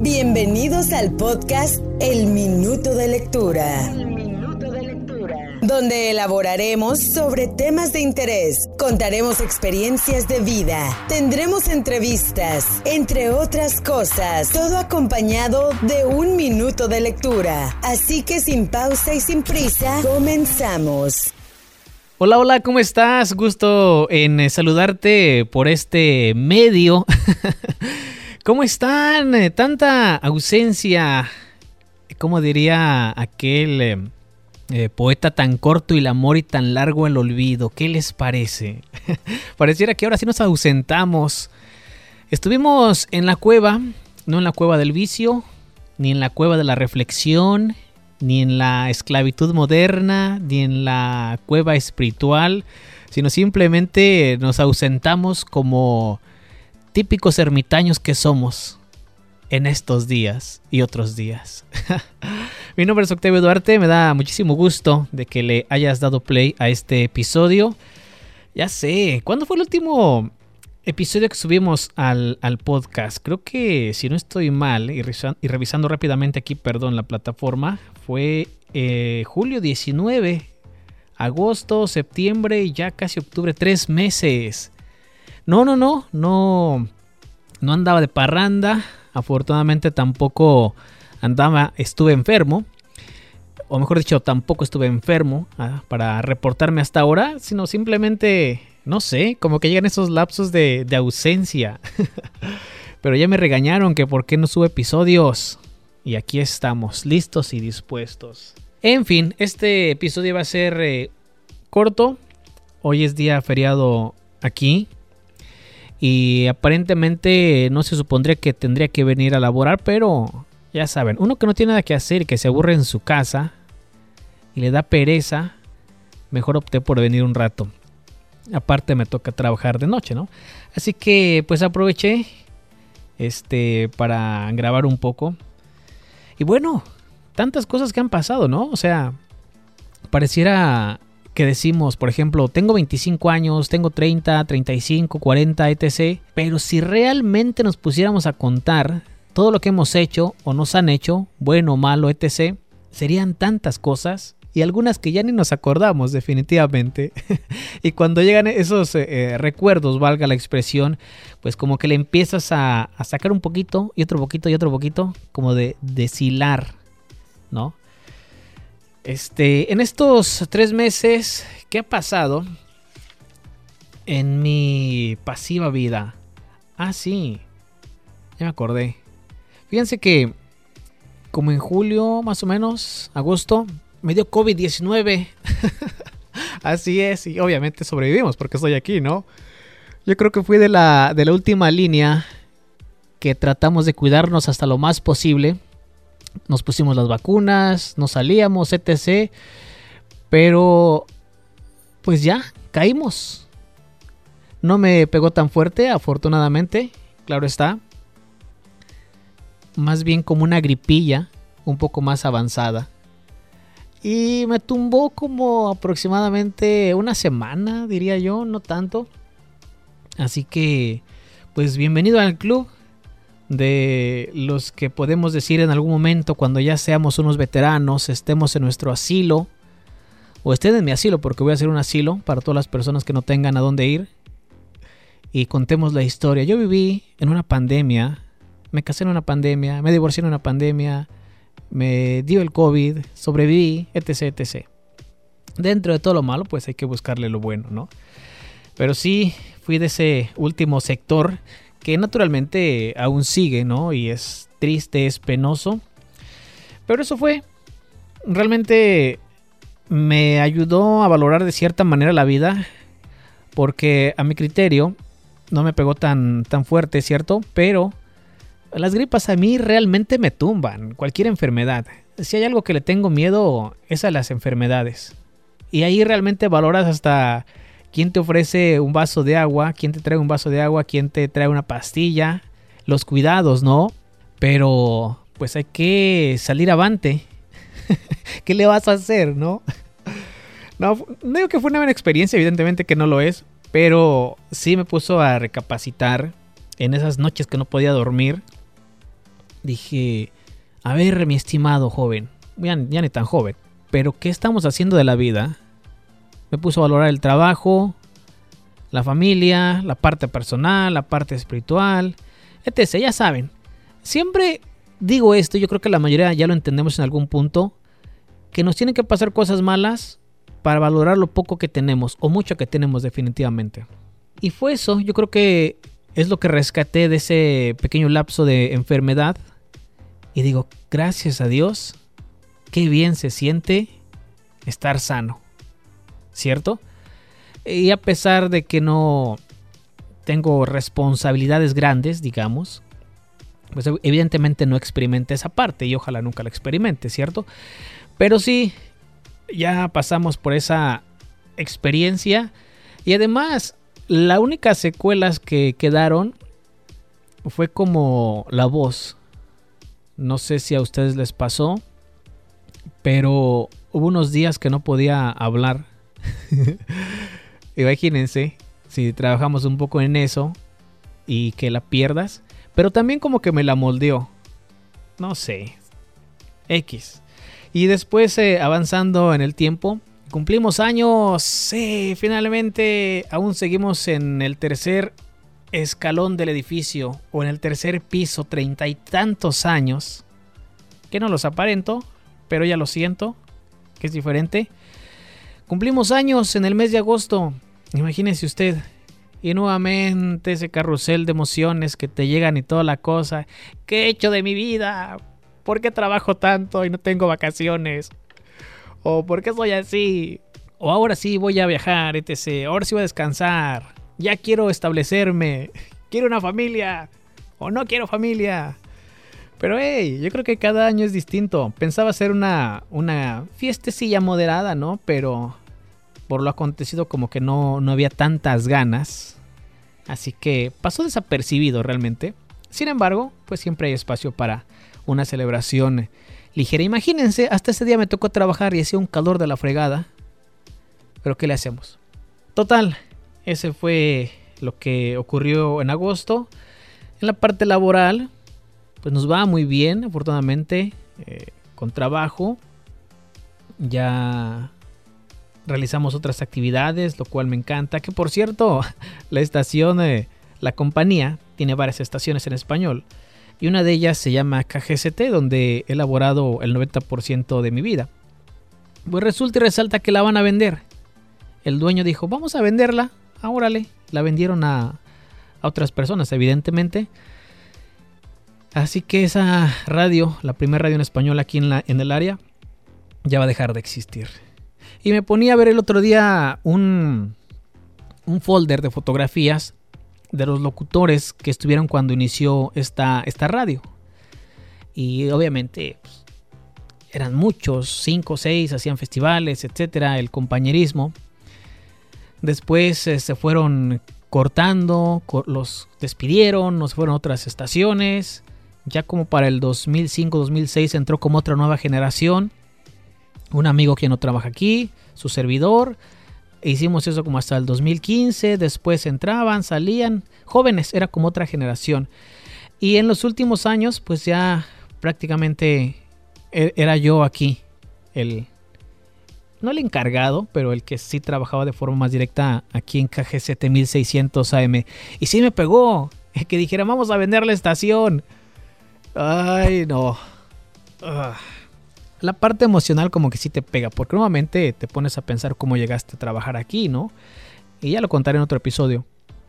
Bienvenidos al podcast El Minuto de Lectura. Donde elaboraremos sobre temas de interés, contaremos experiencias de vida, tendremos entrevistas, entre otras cosas, todo acompañado de un minuto de lectura. Así que sin pausa y sin prisa, comenzamos. Hola, hola, ¿cómo estás? Gusto en eh, saludarte por este medio. ¿Cómo están? Eh, tanta ausencia, ¿cómo diría aquel eh, eh, poeta tan corto y el amor y tan largo el olvido? ¿Qué les parece? Pareciera que ahora sí nos ausentamos. Estuvimos en la cueva, no en la cueva del vicio, ni en la cueva de la reflexión, ni en la esclavitud moderna, ni en la cueva espiritual, sino simplemente nos ausentamos como típicos ermitaños que somos en estos días y otros días. Mi nombre es Octavio Duarte, me da muchísimo gusto de que le hayas dado play a este episodio. Ya sé, ¿cuándo fue el último episodio que subimos al, podcast? Creo que si no estoy mal y, revisando rápidamente aquí, perdón, la plataforma, fue eh, julio 19, agosto, septiembre y ya casi octubre, tres meses. No, no, no, no, no andaba de parranda. Afortunadamente tampoco andaba, estuve enfermo. O mejor dicho, tampoco estuve enfermo ah, para reportarme hasta ahora, sino simplemente, no sé, como que llegan esos lapsos de, ausencia. Pero ya me regañaron que por qué no sube episodios. Y aquí estamos, listos y dispuestos. En fin, este episodio va a ser eh, corto. Hoy es día feriado aquí, y aparentemente no se supondría que tendría que venir a laborar, pero ya saben, uno que no tiene nada que hacer que se aburre en su casa y le da pereza, mejor opté por venir un rato. Aparte me toca trabajar de noche, ¿no? Así que pues aproveché este para grabar un poco. Y bueno, tantas cosas que han pasado, ¿no? O sea, pareciera que decimos, por ejemplo, tengo 25 años, tengo 30, 35, 40, etc. Pero si realmente nos pusiéramos a contar todo lo que hemos hecho o nos han hecho, bueno, malo, etc., serían tantas cosas y algunas que ya ni nos acordamos definitivamente. y cuando llegan esos eh, eh, recuerdos, valga la expresión, pues como que le empiezas a, a, sacar un poquito y otro poquito y otro poquito, como de deshilar, ¿no? Este, en estos tres meses, ¿qué ha pasado en mi pasiva vida? Ah, sí, ya me acordé. Fíjense que como en julio, más o menos, agosto, me dio COVID-19. Así es, y obviamente sobrevivimos porque estoy aquí, ¿no? Yo creo que fui de la, de la última línea que tratamos de cuidarnos hasta lo más posible nos pusimos las vacunas, nos salíamos, etc. Pero, pues ya, caímos. No me pegó tan fuerte, afortunadamente, claro está. Más bien como una gripilla, un poco más avanzada. Y me tumbó como aproximadamente una semana, diría yo, no tanto. Así que, pues bienvenido al club de los que podemos decir en algún momento cuando ya seamos unos veteranos, estemos en nuestro asilo, o estén en mi asilo, porque voy a hacer un asilo para todas las personas que no tengan a dónde ir, y contemos la historia. Yo viví en una pandemia, me casé en una pandemia, me divorcié en una pandemia, me dio el COVID, sobreviví, etc, etc. Dentro de todo lo malo, pues hay que buscarle lo bueno, ¿no? Pero sí, fui de ese último sector que naturalmente aún sigue, ¿no? Y es triste, es penoso. Pero eso fue. Realmente me ayudó a valorar de cierta manera la vida. Porque a mi criterio no me pegó tan, tan fuerte, ¿cierto? Pero las gripas a mí realmente me tumban. Cualquier enfermedad. Si hay algo que le tengo miedo es a las enfermedades. Y ahí realmente valoras hasta quién te ofrece un vaso de agua, quién te trae un vaso de agua, quién te trae una pastilla, los cuidados, ¿no? Pero pues hay que salir avante. ¿Qué le vas a hacer, no? No, no digo que fue una buena experiencia, evidentemente que no lo es, pero sí me puso a recapacitar en esas noches que no podía dormir dije, a ver, mi estimado joven, ya, ya ni tan joven, pero ¿qué estamos haciendo de la vida? Me puso a valorar el trabajo, la familia, la parte personal, la parte espiritual, etc. Ya saben, siempre digo esto, yo creo que la mayoría ya lo entendemos en algún punto, que nos tienen que pasar cosas malas para valorar lo poco que tenemos o mucho que tenemos definitivamente. Y fue eso, yo creo que es lo que rescaté de ese pequeño lapso de enfermedad. Y digo, gracias a Dios, qué bien se siente estar sano. ¿Cierto? Y a pesar de que no tengo responsabilidades grandes, digamos, pues evidentemente no experimenté esa parte y ojalá nunca la experimente, ¿cierto? Pero sí, ya pasamos por esa experiencia y además la única secuelas que quedaron fue como la voz. No sé si a ustedes les pasó, pero hubo unos días que no podía hablar. Imagínense, si trabajamos un poco en eso y que la pierdas, pero también como que me la moldeó. No sé. X. Y después eh, avanzando en el tiempo, cumplimos años. Sí, finalmente aún seguimos en el tercer escalón del edificio o en el tercer piso, treinta y tantos años. Que no los aparento, pero ya lo siento, que es diferente. Cumplimos años en el mes de agosto. Imagínese usted. Y nuevamente ese carrusel de emociones que te llegan y toda la cosa. ¿Qué he hecho de mi vida? ¿Por qué trabajo tanto y no tengo vacaciones? ¿O por qué soy así? O ahora sí voy a viajar, etc. Ahora sí voy a descansar. Ya quiero establecerme. Quiero una familia. O no quiero familia. Pero hey, yo creo que cada año es distinto. Pensaba hacer una, una fiestecilla moderada, ¿no? Pero por lo acontecido como que no, no había tantas ganas. Así que pasó desapercibido realmente. Sin embargo, pues siempre hay espacio para una celebración ligera. Imagínense, hasta ese día me tocó trabajar y hacía un calor de la fregada. Pero ¿qué le hacemos? Total, ese fue lo que ocurrió en agosto. En la parte laboral, pues nos va muy bien, afortunadamente, eh, con trabajo. Ya realizamos otras actividades, lo cual me encanta. Que por cierto, la estación, eh, la compañía, tiene varias estaciones en español. Y una de ellas se llama KGST, donde he elaborado el 90% de mi vida. Pues resulta y resalta que la van a vender. El dueño dijo, vamos a venderla. Ah. La vendieron a, a otras personas, evidentemente. Así que esa radio, la primera radio en español aquí en, el área, ya va a dejar de existir. Y me ponía a ver el otro día un, un folder de fotografías de los locutores que estuvieron cuando inició esta, esta radio. Y obviamente pues, eran muchos, cinco o seis, hacían festivales, etcétera, el compañerismo. Después eh, se fueron cortando, los despidieron, nos fueron a otras estaciones. Ya como para el 2005-2006 entró como otra nueva generación. Un amigo que no trabaja aquí, su servidor, Hicimos eso como hasta el 2015, después entraban, salían, jóvenes, era como otra generación. Y en los últimos años, pues ya prácticamente e-, era yo aquí, el, no el encargado, pero el que sí trabajaba de forma más directa aquí en KG 7600 AM. Y sí me pegó, que dijera, vamos a vender la estación. Ay, no. Ah la parte emocional como que sí te pega, porque nuevamente te pones a pensar cómo llegaste a trabajar aquí, ¿no? Y ya lo contaré en otro episodio.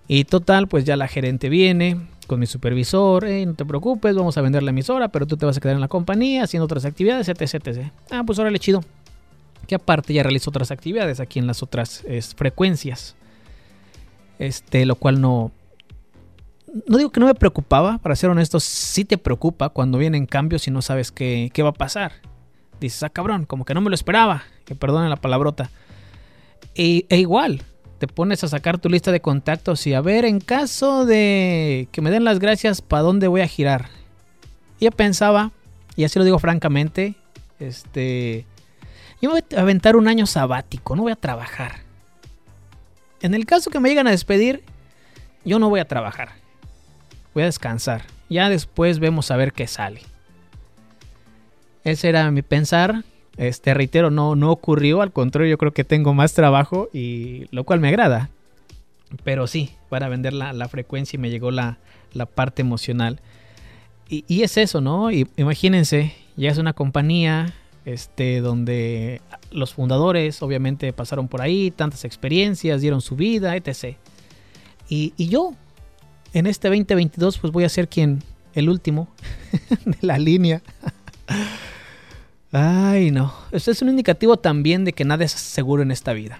Y total, pues ya la gerente viene con mi supervisor, no te preocupes, vamos a vender la emisora, pero tú te vas a quedar en la compañía haciendo otras actividades, etc, etc. Ah, pues ahora le chido. Que aparte ya realizo otras actividades aquí en las otras frecuencias. Este, lo cual no... No digo que no me preocupaba, para ser honesto, sí te preocupa cuando vienen cambios y no sabes qué, qué va a pasar dices, ah, cabrón, como que no me lo esperaba, que perdonen la palabrota. E, e, igual, te pones a sacar tu lista de contactos y a ver, en caso de que me den las gracias, ¿para dónde voy a girar? Y yo pensaba, y así lo digo francamente, este, yo me voy a aventar un año sabático, no voy a trabajar. En el caso que me llegan a despedir, yo no voy a trabajar. Voy a descansar. Ya después vemos a ver qué sale. ese era mi pensar. Este, reitero, no, no ocurrió, al contrario, yo creo que tengo más trabajo y lo cual me agrada. Pero sí, para vender la, frecuencia y me llegó la, parte emocional. Y, es eso, ¿no? Y, imagínense, ya es una compañía este, donde los fundadores obviamente pasaron por ahí, tantas experiencias, dieron su vida, etc. Y, y yo, en este 2022, pues voy a ser quien, el último de la línea. Ay, no. Esto es un indicativo también de que nada es seguro en esta vida.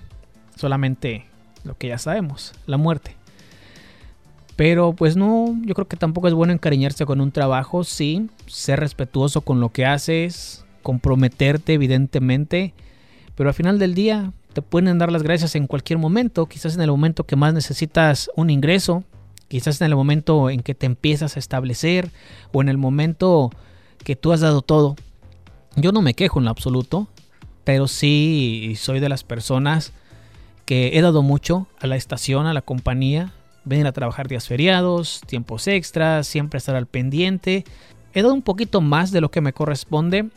Solamente lo que ya sabemos, la muerte. Pero pues no, yo creo que tampoco es bueno encariñarse con un trabajo, sí, ser respetuoso con lo que haces, comprometerte evidentemente, pero al final del día te pueden dar las gracias en cualquier momento, quizás en el momento que más necesitas un ingreso, quizás en el momento en que te empiezas a establecer o en el momento que tú has dado todo. Yo no me quejo en lo absoluto, pero sí soy de las personas que he dado mucho a la estación, a la compañía, venir a trabajar días feriados, tiempos extras, siempre estar al pendiente. He dado un poquito más de lo que me corresponde.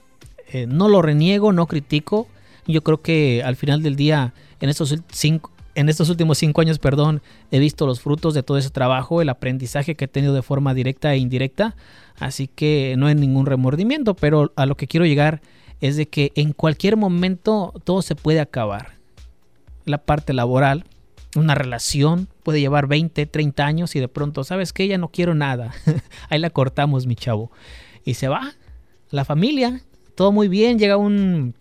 Eh, no lo reniego, no critico. Yo creo que al final del día, en estos, cinco, en estos últimos cinco años, perdón, he visto los frutos de todo ese trabajo, el aprendizaje que he tenido de forma directa e indirecta. Así que no hay ningún remordimiento, pero a lo que quiero llegar es de que en cualquier momento todo se puede acabar la parte laboral. Una relación puede llevar 20, 30 años y de pronto, ¿sabes que Ya no quiero nada. Ahí la cortamos, mi chavo. Y se va. La familia, todo muy bien. Llega un,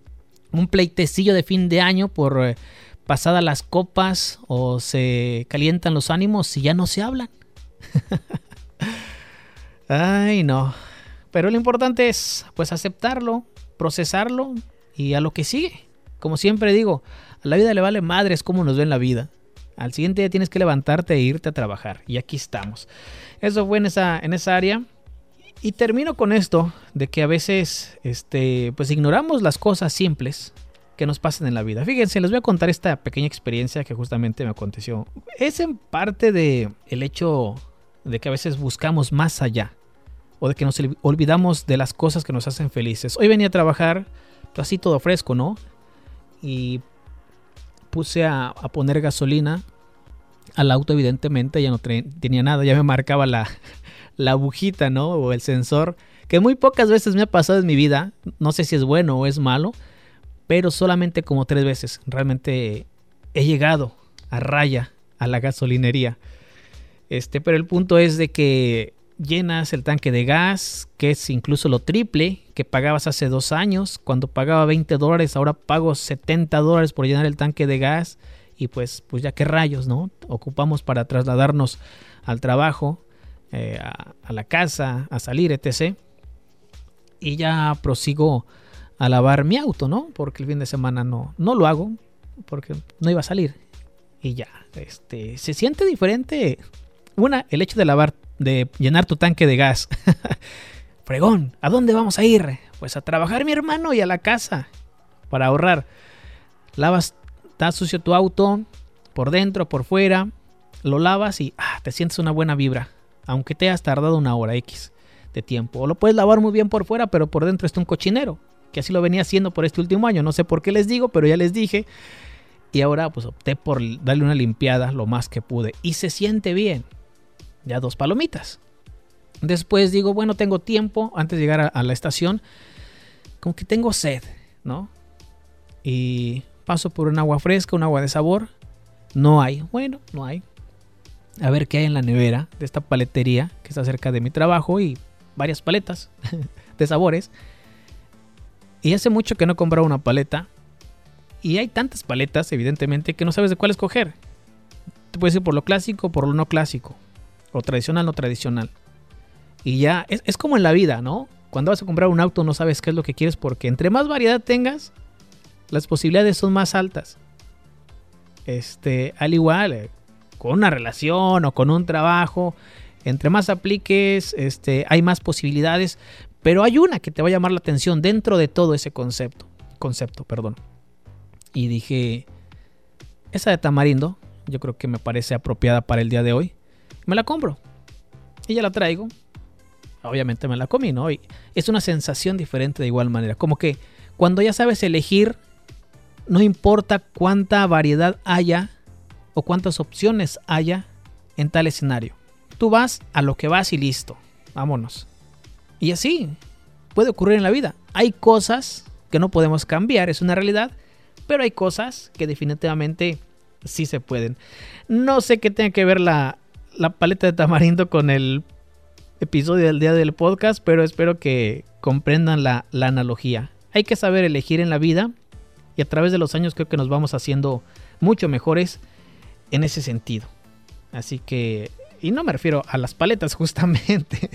un pleitecillo de fin de año por eh, pasadas las copas o se calientan los ánimos y ya no se hablan. Ay, no. Pero lo importante es, pues, aceptarlo, procesarlo y a lo que sigue. Como siempre digo, a la vida le vale madres cómo nos ven la vida. Al siguiente día tienes que levantarte e irte a trabajar. Y aquí estamos. Eso fue en esa, en esa área. Y termino con esto de que a veces este, pues ignoramos las cosas simples que nos pasan en la vida. Fíjense, les voy a contar esta pequeña experiencia que justamente me aconteció. Es en parte de el hecho de que a veces buscamos más allá o de que nos olvidamos de las cosas que nos hacen felices. Hoy venía a trabajar así todo fresco, ¿no? Y puse a, poner gasolina al auto, evidentemente, ya no tenía nada, ya me marcaba la, la agujita, ¿no? O el sensor, que muy pocas veces me ha pasado en mi vida, no sé si es bueno o es malo, pero solamente como tres veces. Realmente he llegado a raya a la gasolinería. Este, pero el punto es de que llenas el tanque de gas, que es incluso lo triple que pagabas hace dos años. Cuando pagaba 20 dólares, ahora pago 70 dólares por llenar el tanque de gas. Y pues, pues ya qué rayos, ¿no? Ocupamos para trasladarnos al trabajo, eh, a, la casa, a salir, etc. Y ya prosigo a lavar mi auto, ¿no? Porque el fin de semana no, no lo hago, porque no iba a salir. Y ya, este, se siente diferente. Una, el hecho de lavar de llenar tu tanque de gas. Fregón, ¿a dónde vamos a ir? Pues a trabajar mi hermano y a la casa. Para ahorrar. Lavas, está sucio tu auto, por dentro, por fuera. Lo lavas y ah, te sientes una buena vibra. Aunque te hayas tardado una hora X de tiempo. O lo puedes lavar muy bien por fuera, pero por dentro está un cochinero. Que así lo venía haciendo por este último año. No sé por qué les digo, pero ya les dije. Y ahora pues opté por darle una limpiada lo más que pude. Y se siente bien ya dos palomitas. Después digo, bueno, tengo tiempo antes de llegar a, la estación, como que tengo sed, ¿no? Y paso por un agua fresca, un agua de sabor. No hay, bueno, no hay. A ver qué hay en la nevera de esta paletería que está cerca de mi trabajo y varias paletas de sabores. Y hace mucho que no comprado una paleta. Y hay tantas paletas, evidentemente, que no sabes de cuál escoger. Te puedes ir por lo clásico, por lo no clásico. O tradicional, no tradicional. Y ya, es, como en la vida, ¿no? Cuando vas a comprar un auto no sabes qué es lo que quieres porque entre más variedad tengas, las posibilidades son más altas. Este, al igual, eh, con una relación o con un trabajo, entre más apliques, este, hay más posibilidades, pero hay una que te va a llamar la atención dentro de todo ese concepto, concepto, perdón. Y dije, esa de tamarindo, yo creo que me parece apropiada para el día de hoy me la compro. Y ya la traigo. obviamente me la comí, ¿no? Y es una sensación diferente de igual manera. Como que cuando ya sabes elegir, no importa cuánta variedad haya o cuántas opciones haya en tal escenario. Tú vas a lo que vas y listo. Vámonos. Y así puede ocurrir en la vida. Hay cosas que no podemos cambiar, es una realidad, pero hay cosas que definitivamente sí se pueden. No sé qué tiene que ver la, paleta de tamarindo con el episodio del día del podcast, pero espero que comprendan la, la analogía. Hay que saber elegir en la vida y a través de los años creo que nos vamos haciendo mucho mejores en ese sentido. Así que, y no me refiero a las paletas justamente,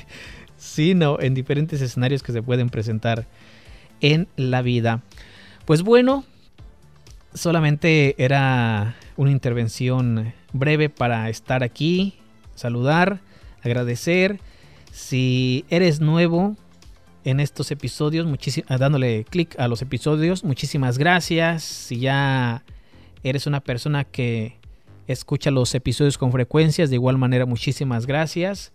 sino en diferentes escenarios que se pueden presentar en la vida. Pues bueno, solamente era una intervención breve para estar aquí, saludar, agradecer. Si eres nuevo en estos episodios, dándole clic a los episodios, muchísimas gracias. Si ya eres una persona que escucha los episodios con frecuencias, de igual manera, muchísimas gracias.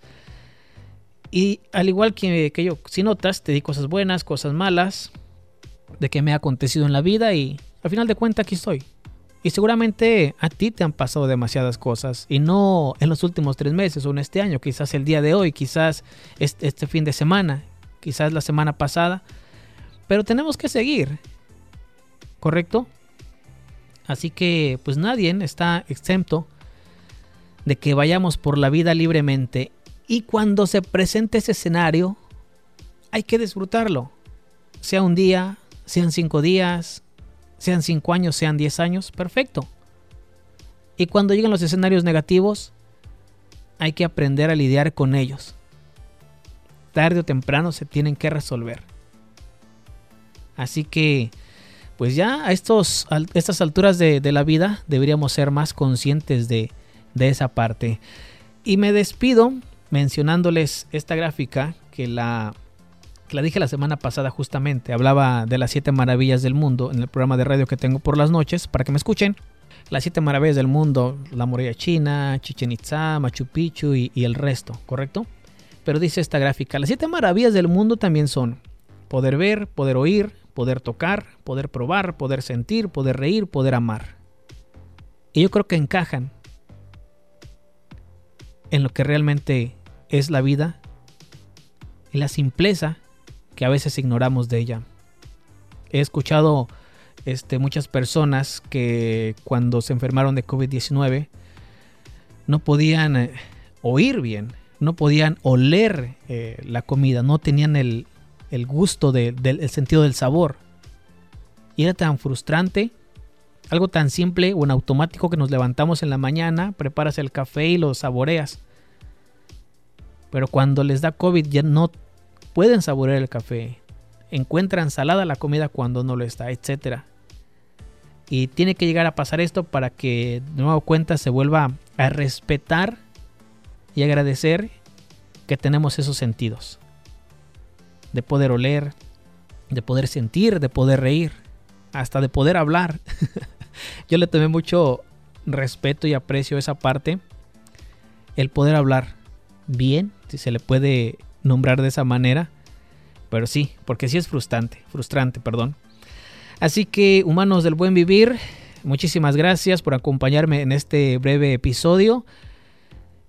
Y al igual que, que yo, si notas, te di cosas buenas, cosas malas, de que me ha acontecido en la vida y al final de cuentas aquí estoy. Y seguramente a ti te han pasado demasiadas cosas y no en los últimos tres meses o en este año, quizás el día de hoy, quizás este, este fin de semana, quizás la semana pasada. Pero tenemos que seguir, ¿correcto? Así que pues nadie está exento de que vayamos por la vida libremente y cuando se presente ese escenario hay que disfrutarlo. Sea un día, sean cinco días, sean cinco años, sean diez años, perfecto. Y cuando lleguen los escenarios negativos, hay que aprender a lidiar con ellos. Tarde o temprano se tienen que resolver. Así que, pues ya a, estos, estas alturas de, la vida deberíamos ser más conscientes de, de esa parte. Y me despido mencionándoles esta gráfica que la la dije la semana pasada justamente, hablaba de las siete maravillas del mundo en el programa de radio que tengo por las noches, para que me escuchen. Las siete maravillas del mundo, la muralla china, Chichen Itza, Machu Picchu y, y el resto, ¿correcto? Pero dice esta gráfica, las siete maravillas del mundo también son poder ver, poder oír, poder tocar, poder probar, poder sentir, poder reír, poder amar. Y yo creo que encajan en lo que realmente es la vida y la simpleza que a veces ignoramos de ella. He escuchado este, muchas personas que cuando se enfermaron de COVID-19 no podían eh, oír bien, no podían oler eh, la comida, no tenían el, gusto del sentido del sabor. Y era tan frustrante, algo tan simple o en automático que nos levantamos en la mañana, preparas el café y lo saboreas. Pero cuando les da COVID ya no pueden saborear el café, encuentran salada la comida cuando no lo está, etc. Y tiene que llegar a pasar esto para que de nuevo cuenta se vuelva a respetar y agradecer que tenemos esos sentidos. De poder oler, de poder sentir, de poder reír, hasta de poder hablar. Yo le tomé mucho respeto y aprecio esa parte. El poder hablar bien, si se le puede nombrar de esa manera. Pero sí, porque sí es frustrante, frustrante, perdón. Así que, humanos del buen vivir, muchísimas gracias por acompañarme en este breve episodio.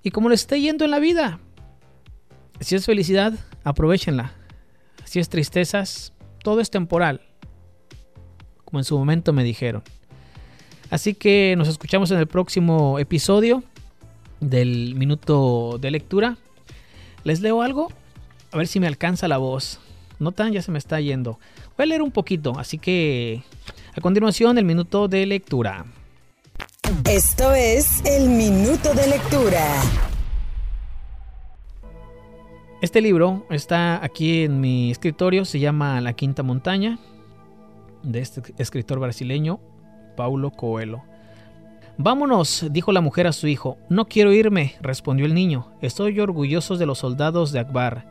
Y como les esté yendo en la vida, si es felicidad, aprovechenla. Si es tristezas, todo es temporal. Como en su momento me dijeron. Así que nos escuchamos en el próximo episodio del minuto de lectura. ¿Les leo algo? A ver si me alcanza la voz. No tan, ya se me está yendo. Voy a leer un poquito, así que a continuación el minuto de lectura. Esto es el minuto de lectura. Este libro está aquí en mi escritorio, se llama La Quinta Montaña, de este escritor brasileño, Paulo Coelho. Vámonos, dijo la mujer a su hijo. No quiero irme, respondió el niño. Estoy orgulloso de los soldados de Akbar.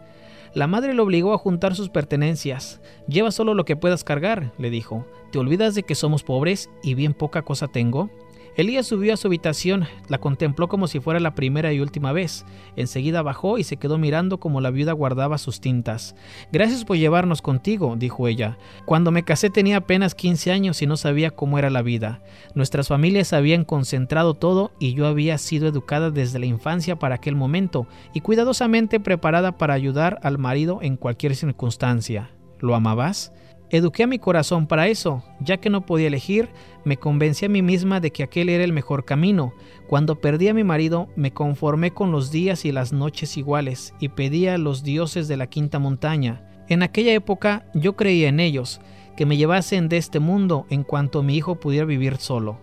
La madre lo obligó a juntar sus pertenencias. Lleva solo lo que puedas cargar, le dijo. ¿Te olvidas de que somos pobres y bien poca cosa tengo? Elías subió a su habitación, la contempló como si fuera la primera y última vez. Enseguida bajó y se quedó mirando como la viuda guardaba sus tintas. Gracias por llevarnos contigo, dijo ella. Cuando me casé tenía apenas 15 años y no sabía cómo era la vida. Nuestras familias habían concentrado todo y yo había sido educada desde la infancia para aquel momento y cuidadosamente preparada para ayudar al marido en cualquier circunstancia. ¿Lo amabas? Eduqué a mi corazón para eso, ya que no podía elegir, me convencí a mí misma de que aquel era el mejor camino. Cuando perdí a mi marido, me conformé con los días y las noches iguales y pedí a los dioses de la quinta montaña. En aquella época yo creía en ellos, que me llevasen de este mundo en cuanto mi hijo pudiera vivir solo.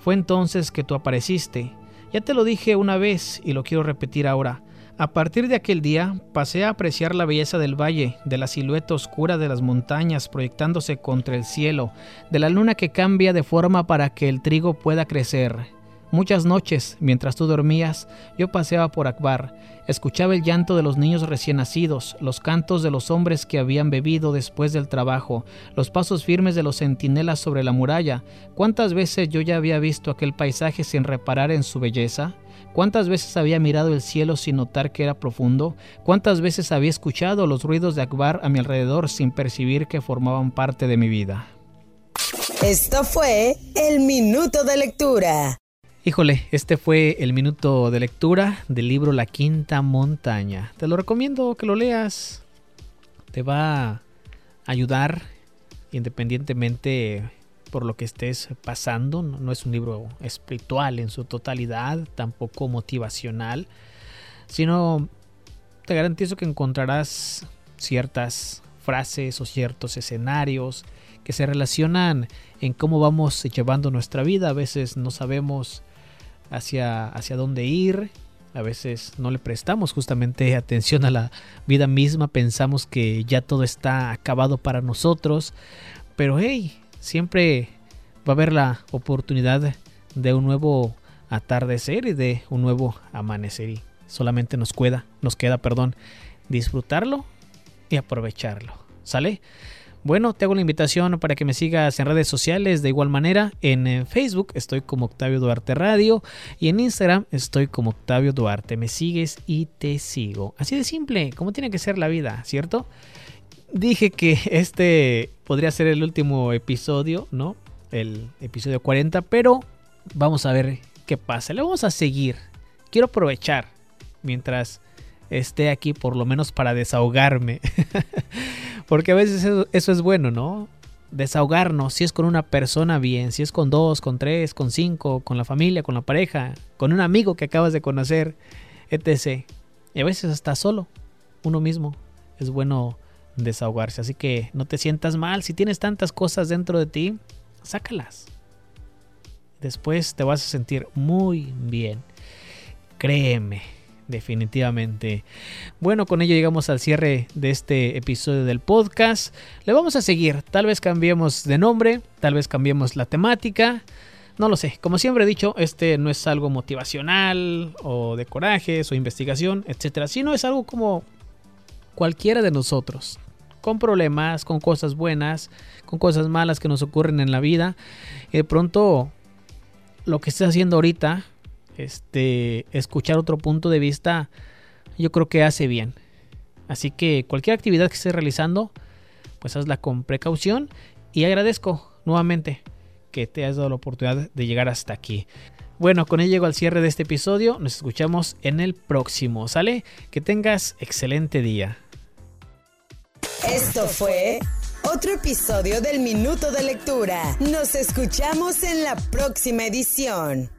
Fue entonces que tú apareciste. Ya te lo dije una vez y lo quiero repetir ahora. A partir de aquel día pasé a apreciar la belleza del valle, de la silueta oscura de las montañas proyectándose contra el cielo, de la luna que cambia de forma para que el trigo pueda crecer. Muchas noches, mientras tú dormías, yo paseaba por Akbar, escuchaba el llanto de los niños recién nacidos, los cantos de los hombres que habían bebido después del trabajo, los pasos firmes de los centinelas sobre la muralla. ¿Cuántas veces yo ya había visto aquel paisaje sin reparar en su belleza? ¿Cuántas veces había mirado el cielo sin notar que era profundo? ¿Cuántas veces había escuchado los ruidos de Akbar a mi alrededor sin percibir que formaban parte de mi vida? Esto fue el minuto de lectura. Híjole, este fue el minuto de lectura del libro La Quinta Montaña. Te lo recomiendo que lo leas. Te va a ayudar independientemente por lo que estés pasando. No, es un libro espiritual en su totalidad, tampoco motivacional, sino te garantizo que encontrarás ciertas frases o ciertos escenarios que se relacionan en cómo vamos llevando nuestra vida. A veces no sabemos hacia, hacia dónde ir, a veces no le prestamos justamente atención a la vida misma, pensamos que ya todo está acabado para nosotros, pero hey, siempre va a haber la oportunidad de un nuevo atardecer y de un nuevo amanecer y solamente nos queda, nos queda, perdón, disfrutarlo y aprovecharlo. ¿Sale? Bueno, te hago la invitación para que me sigas en redes sociales de igual manera. En eh, Facebook estoy como Octavio Duarte Radio y en Instagram estoy como Octavio Duarte. Me sigues y te sigo. Así de simple, como tiene que ser la vida, ¿cierto? dije que este podría ser el último episodio, ¿no? El episodio 40, pero vamos a ver qué pasa. Le vamos a seguir. Quiero aprovechar mientras esté aquí, por lo menos para desahogarme. Porque a veces eso, es bueno, ¿no? Desahogarnos, si es con una persona bien, si es con dos, con tres, con cinco, con la familia, con la pareja, con un amigo que acabas de conocer, etc. Y a veces hasta solo, uno mismo. Es bueno desahogarse. Así que no te sientas mal. Si tienes tantas cosas dentro de ti, sácalas. Después te vas a sentir muy bien. Créeme, definitivamente. Bueno, con ello llegamos al cierre de este episodio del podcast. Le vamos a seguir. Tal vez cambiemos de nombre, tal vez cambiemos la temática. No lo sé. Como siempre he dicho, este no es algo motivacional o de corajes o investigación, etcétera, sino es algo como cualquiera de nosotros con problemas, con cosas buenas, con cosas malas que nos ocurren en la vida. Y de pronto, lo que estés haciendo ahorita, este, escuchar otro punto de vista, yo creo que hace bien. Así que cualquier actividad que estés realizando, pues hazla con precaución y agradezco nuevamente que te hayas dado la oportunidad de llegar hasta aquí. Bueno, con ello llego al cierre de este episodio. Nos escuchamos en el próximo. ¿Sale? Que tengas excelente día. Esto fue otro episodio del Minuto de Lectura. Nos escuchamos en la próxima edición.